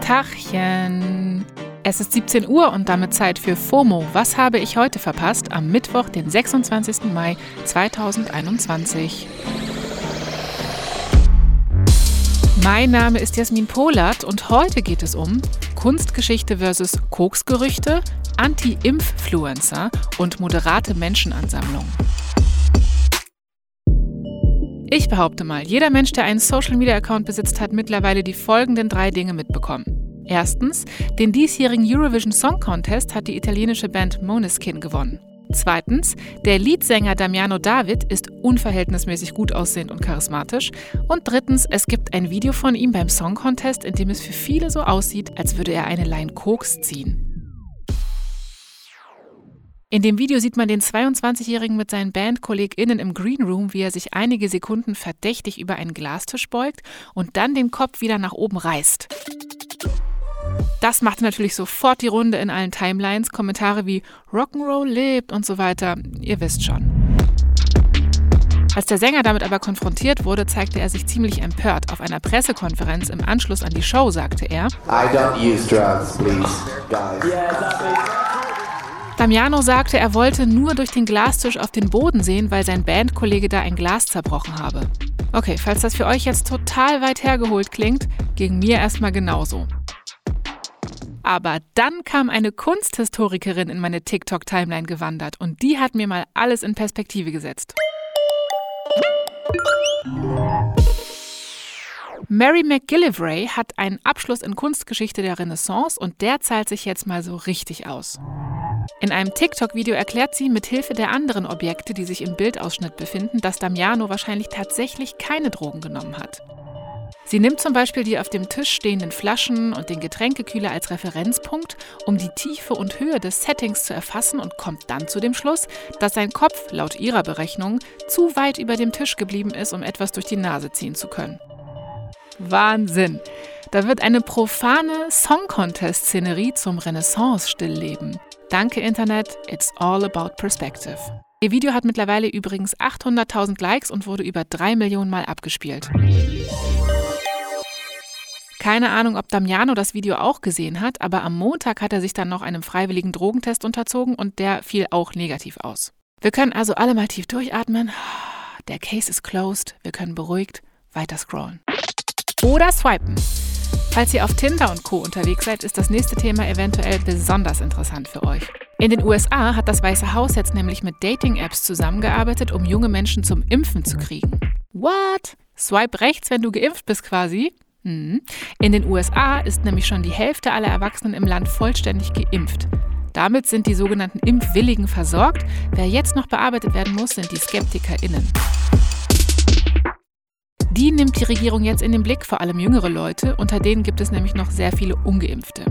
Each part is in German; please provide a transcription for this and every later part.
Tachchen. Es ist 17 Uhr und damit Zeit für FOMO. Was habe ich heute verpasst? Am Mittwoch, den 26. Mai 2021. Mein Name ist Jasmin Polat und heute geht es um Kunstgeschichte versus Koksgerüchte, Anti-Impffluencer und moderate Menschenansammlung. Ich behaupte mal, jeder Mensch, der einen Social-Media-Account besitzt, hat mittlerweile die folgenden drei Dinge mitbekommen. Erstens, den diesjährigen Eurovision Song Contest hat die italienische Band Moneskin gewonnen. Zweitens, der Leadsänger Damiano David ist unverhältnismäßig gut aussehend und charismatisch. Und drittens, es gibt ein Video von ihm beim Song Contest, in dem es für viele so aussieht, als würde er eine Line Koks ziehen. In dem Video sieht man den 22-Jährigen mit seinen BandkollegInnen im Green Room, wie er sich einige Sekunden verdächtig über einen Glastisch beugt und dann den Kopf wieder nach oben reißt. Das machte natürlich sofort die Runde in allen Timelines. Kommentare wie Rock'n'Roll lebt und so weiter. Ihr wisst schon. Als der Sänger damit aber konfrontiert wurde, zeigte er sich ziemlich empört. Auf einer Pressekonferenz im Anschluss an die Show sagte er: I don't use drugs, please, guys. Damiano sagte, er wollte nur durch den Glastisch auf den Boden sehen, weil sein Bandkollege da ein Glas zerbrochen habe. Okay, falls das für euch jetzt total weit hergeholt klingt, ging mir erstmal genauso. Aber dann kam eine Kunsthistorikerin in meine TikTok-Timeline gewandert und die hat mir mal alles in Perspektive gesetzt. Mary McGillivray hat einen Abschluss in Kunstgeschichte der Renaissance und der zahlt sich jetzt mal so richtig aus. In einem TikTok-Video erklärt sie mit Hilfe der anderen Objekte, die sich im Bildausschnitt befinden, dass Damiano wahrscheinlich tatsächlich keine Drogen genommen hat. Sie nimmt zum Beispiel die auf dem Tisch stehenden Flaschen und den Getränkekühler als Referenzpunkt, um die Tiefe und Höhe des Settings zu erfassen und kommt dann zu dem Schluss, dass sein Kopf, laut ihrer Berechnung, zu weit über dem Tisch geblieben ist, um etwas durch die Nase ziehen zu können. Wahnsinn! Da wird eine profane Song-Contest-Szenerie zum Renaissance-Stillleben. Danke Internet, it's all about perspective. Ihr Video hat mittlerweile übrigens 800.000 Likes und wurde über 3 Millionen Mal abgespielt. Keine Ahnung, ob Damiano das Video auch gesehen hat, aber am Montag hat er sich dann noch einem freiwilligen Drogentest unterzogen und der fiel auch negativ aus. Wir können also alle mal tief durchatmen. Der Case ist closed. Wir können beruhigt weiter scrollen. Oder swipen. Falls ihr auf Tinder und Co. unterwegs seid, ist das nächste Thema eventuell besonders interessant für euch. In den USA hat das Weiße Haus jetzt nämlich mit Dating-Apps zusammengearbeitet, um junge Menschen zum Impfen zu kriegen. What? Swipe rechts, wenn du geimpft bist quasi? Mhm. In den USA ist nämlich schon die Hälfte aller Erwachsenen im Land vollständig geimpft. Damit sind die sogenannten Impfwilligen versorgt. Wer jetzt noch bearbeitet werden muss, sind die SkeptikerInnen. Die nimmt die Regierung jetzt in den Blick, vor allem jüngere Leute. Unter denen gibt es nämlich noch sehr viele Ungeimpfte.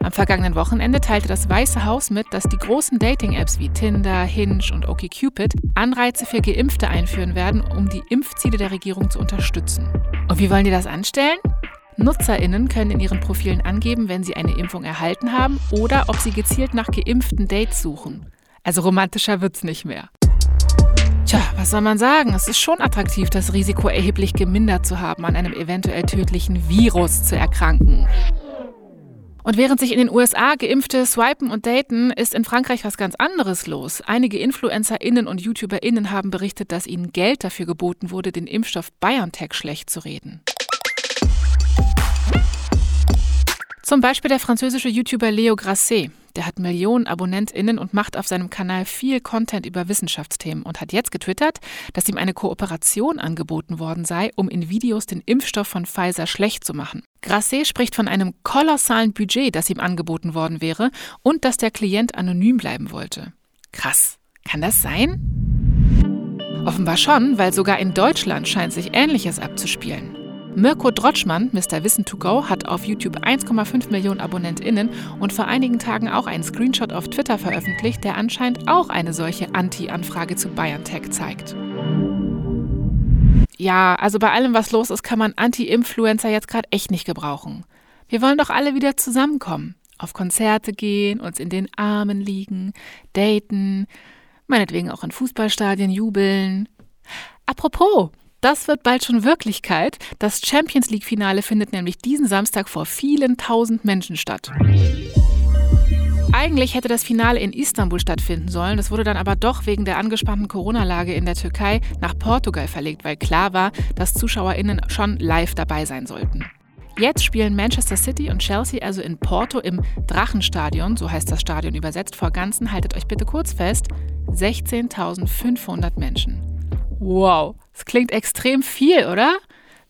Am vergangenen Wochenende teilte das Weiße Haus mit, dass die großen Dating-Apps wie Tinder, Hinge und OkCupid Anreize für Geimpfte einführen werden, um die Impfziele der Regierung zu unterstützen. Und wie wollen die das anstellen? NutzerInnen können in ihren Profilen angeben, wenn sie eine Impfung erhalten haben oder ob sie gezielt nach geimpften Dates suchen. Also romantischer wird's nicht mehr. Tja, was soll man sagen? Es ist schon attraktiv, das Risiko erheblich gemindert zu haben, an einem eventuell tödlichen Virus zu erkranken. Und während sich in den USA Geimpfte swipen und daten, ist in Frankreich was ganz anderes los. Einige InfluencerInnen und YouTuberInnen haben berichtet, dass ihnen Geld dafür geboten wurde, den Impfstoff BioNTech schlecht zu reden. Zum Beispiel der französische YouTuber Leo Grasset. Der hat Millionen AbonnentInnen und macht auf seinem Kanal viel Content über Wissenschaftsthemen und hat jetzt getwittert, dass ihm eine Kooperation angeboten worden sei, um in Videos den Impfstoff von Pfizer schlecht zu machen. Grasset spricht von einem kolossalen Budget, das ihm angeboten worden wäre und dass der Klient anonym bleiben wollte. Krass. Kann das sein? Offenbar schon, weil sogar in Deutschland scheint sich Ähnliches abzuspielen. Mirko Drotschmann, Mr. Wissen to Go, hat auf YouTube 1,5 Millionen AbonnentInnen und vor einigen Tagen auch einen Screenshot auf Twitter veröffentlicht, der anscheinend auch eine solche Anti-Anfrage zu BioNTech zeigt. Ja, also bei allem, was los ist, kann man Anti-Influencer jetzt gerade echt nicht gebrauchen. Wir wollen doch alle wieder zusammenkommen. Auf Konzerte gehen, uns in den Armen liegen, daten, meinetwegen auch in Fußballstadien jubeln. Apropos, Das wird bald schon Wirklichkeit. Das Champions League-Finale findet nämlich diesen Samstag vor vielen tausend Menschen statt. Eigentlich hätte das Finale in Istanbul stattfinden sollen. Das wurde dann aber doch wegen der angespannten Corona-Lage in der Türkei nach Portugal verlegt, weil klar war, dass ZuschauerInnen schon live dabei sein sollten. Jetzt spielen Manchester City und Chelsea also in Porto im Drachenstadion, so heißt das Stadion übersetzt, vor ganzen, haltet euch bitte kurz fest, 16.500 Menschen. Wow, das klingt extrem viel, oder?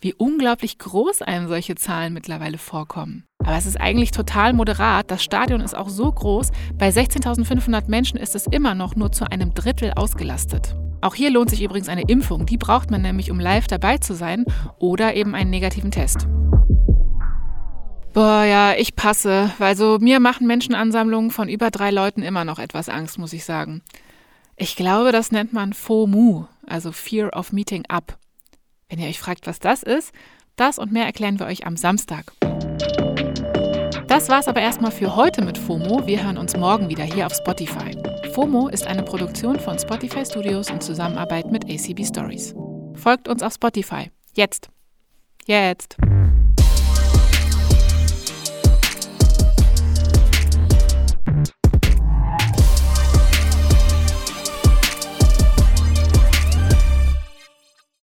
Wie unglaublich groß einem solche Zahlen mittlerweile vorkommen. Aber es ist eigentlich total moderat. Das Stadion ist auch so groß. Bei 16.500 Menschen ist es immer noch nur zu einem Drittel ausgelastet. Auch hier lohnt sich übrigens eine Impfung. Die braucht man nämlich, um live dabei zu sein oder eben einen negativen Test. Boah, ja, ich passe, weil so mir machen Menschenansammlungen von über drei Leuten immer noch etwas Angst, muss ich sagen. Ich glaube, das nennt man FOMU, also Fear of Meeting Up. Wenn ihr euch fragt, was das ist, das und mehr erklären wir euch am Samstag. Das war's aber erstmal für heute mit FOMO. Wir hören uns morgen wieder hier auf Spotify. FOMO ist eine Produktion von Spotify Studios in Zusammenarbeit mit ACB Stories. Folgt uns auf Spotify. Jetzt. Jetzt.